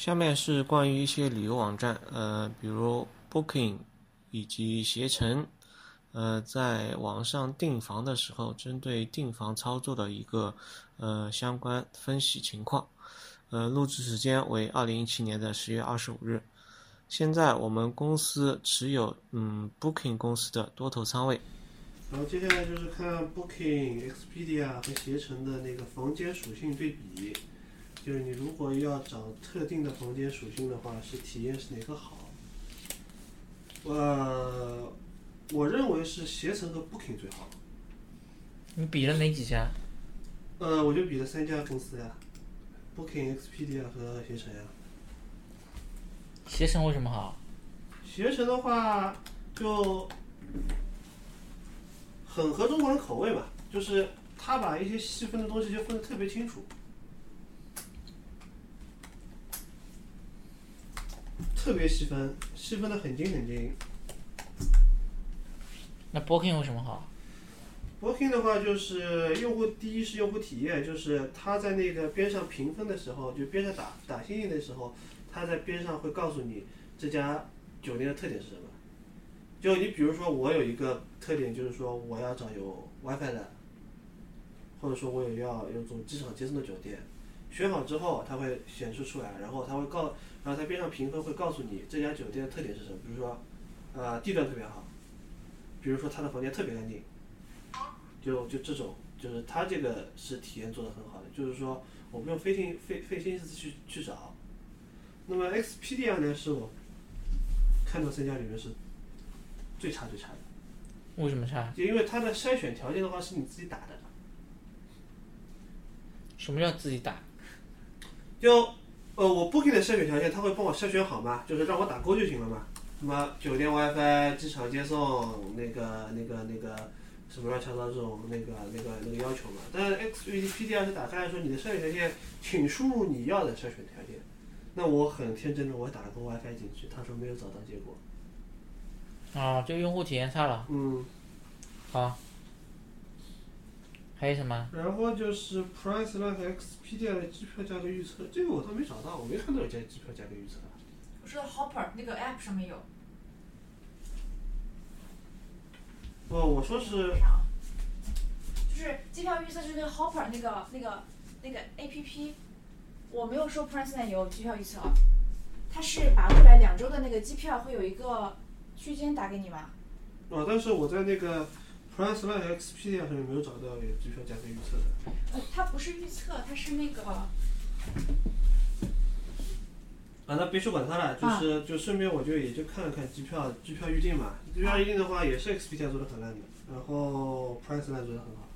下面是关于一些旅游网站，呃，比如 Booking 以及携程，呃，在网上订房的时候，针对订房操作的一个呃相关分析情况。呃，录制时间为二零一七年的十月二十五日。现在我们公司持有嗯 Booking 公司的多头仓位。然后接下来就是看 Booking、Expedia 和携程的那个房间属性对比，就是你如果要找特定的房间属性的话，是体验是哪个好？呃，我认为是携程和 Booking 最好。你比了哪几家？呃，我就比了三家公司呀，Booking、Expedia 和携程呀。携程为什么好？携程的话就很合中国人口味吧，就是他把一些细分的东西就分得特别清楚，特别细分，细分的很精很精。那 Booking 有什么好？Booking 的话，就是用户第一是用户体验，就是他在那个边上评分的时候，就边上打打星星的时候，他在边上会告诉你这家酒店的特点是什么。就你比如说，我有一个特点，就是说我要找有 WiFi 的，或者说我也要有种机场接送的酒店，选好之后，它会显示出来，然后它会告，然后它边上评分会告诉你这家酒店的特点是什么，比如说，呃，地段特别好，比如说它的房间特别干净。就就这种，就是它这个是体验做的很好的，就是说我不用费心费费心思去去找。那么 Expedia 呢，是我看到三家里面是最差最差的，为什么差？就因为它的筛选条件的话是你自己打的，什么叫自己打？就呃我 Booking 的筛选条件，他会帮我筛选好吗，就是让我打勾就行了嘛。什么酒店 WiFi、机场接送，那个那个那个。什么乱七八糟这种那个那个那个要求嘛？但是 Expedia 是打开来说你的筛选条件，请输入你要的筛选条件。那我很天真的，我打了个 WiFi 进去，他说没有找到结果。啊，就用户体验差了。嗯。好。还有什么？然后就是 Priceline 和 Expedia 的机票价格预测，这个我倒没找到，我没看到有家机票价格预测。我说 Hopper 那个 App 上面有。哦，我说是，就是机票预测，就是那个 Hopper 那个那个那个 A P P，我没有说 Priceline 有机票预测，它是把未来两周的那个机票会有一个区间打给你吗？哦，但是我在那个 Priceline 和 Expedia 上面没有找到有机票价格预测的。呃，它不是预测，它是那个。啊，那别去管它了，就是、啊、就顺便我就也就看了看机票机票预订嘛，机票预订的话也是 Expedia 做的很烂的，然后 Priceline 做的很好，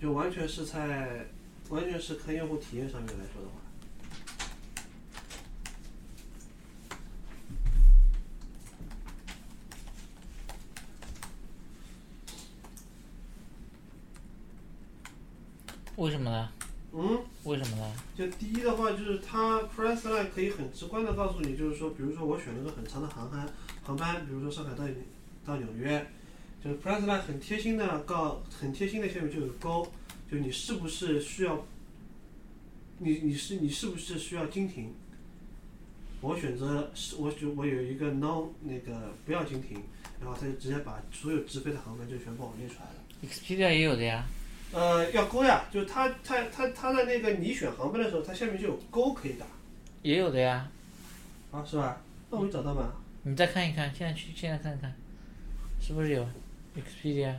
就完全是在完全是看用户体验上面来说的话。为什么呢？嗯，为什么呢？就第一的话，就是它 Priceline 可以很直观的告诉你，就是说，比如说我选了个很长的航班，航班，比如说上海到到纽约，就是 Priceline 很贴心的告，很贴心的下面就有勾，就你是不是需要，你你是你是不是需要经停？我选择是，我就我有一个 no 那个不要经停，然后它就直接把所有直飞的航班就全部我列出来了。Expedia 也有的呀。呃，要勾呀，就是它它它它在那个你选航班的时候，它下面就有勾可以打。也有的呀。啊，是吧？那我没找到嘛？你再看一看，现在去现在看看，是不是有 Expedia？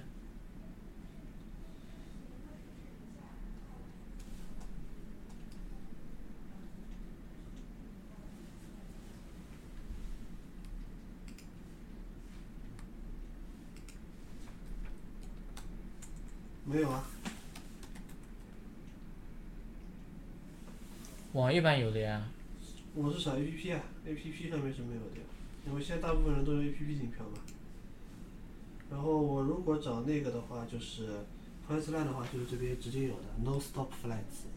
没有啊。网页版有的呀。我是找 A P P 啊，A P P 上面是没有的，因为现在大部分人都用 A P P 订票嘛。然后我如果找那个的话，就是 Priceline 的话，就是这边直接有的 No Stop Flights，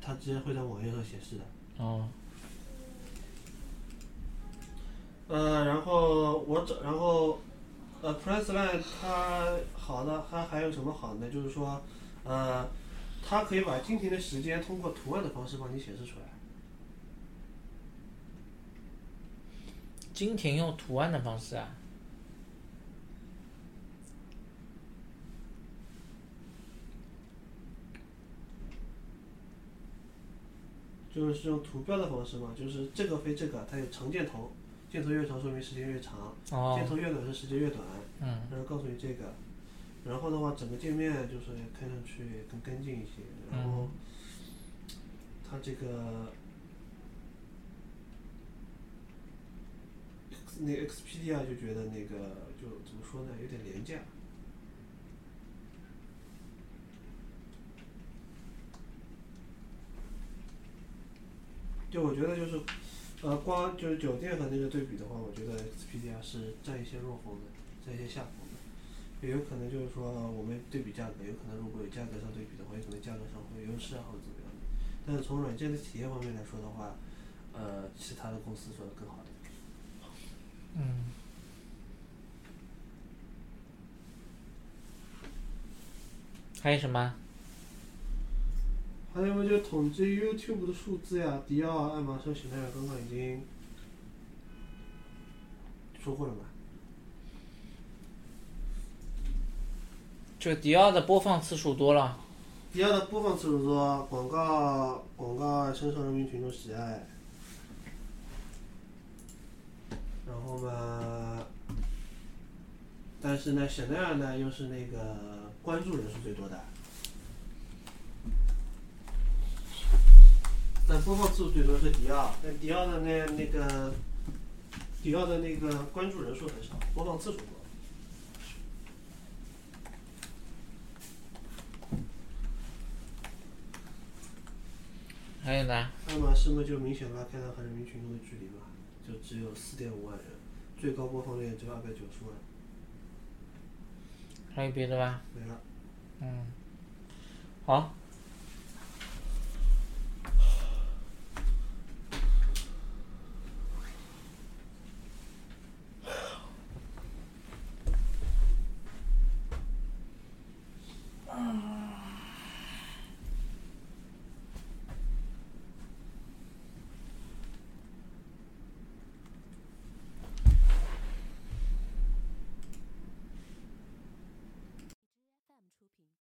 它直接会在网页上显示的。哦。呃，然后我找，然后呃，Pressline 它好的，它还有什么好呢？就是说，呃，它可以把今天的时间通过图案的方式帮你显示出来。今天用图案的方式啊？就是用图标的方式嘛，就是这个飞这个，它有长箭头。箭头越长说明时间越长，哦箭，头越短是时间越短，嗯，然后告诉你这个，然后的话整个界面就是看上去更干净一些，然后它这个那个 Xpedia 就觉得那个就怎么说呢，有点廉价。就我觉得就是，呃，光就是酒店和那个对比的话，我觉得 Expedia 是占一些弱风的，占一些下风的，也有可能就是说我们对比价格，有可能如果有价格上对比的话，有可能价格上会有优势啊或者怎么样的。但是从软件的体验方面来说的话，呃，其他的公司做的更好一点。嗯，还有什么？还有嘛，就统计 YouTube 的数字呀，迪奥、爱马仕、香奈儿刚刚已经说过了嘛。就迪奥的播放次数多了，迪奥的播放次数多，广告广告深受人民群众喜爱。然后嘛，但是呢，香奈儿呢又是那个关注人数最多的，但播放次数最多是迪奥，但迪奥的那那个迪奥的那个关注人数很少，播放次数多。还有呢？爱马仕嘛，就明显拉开了和人民群众的距离嘛，就只有四点五万人，最高播放量只有二百九十万，还有别的吗？没了。嗯，好，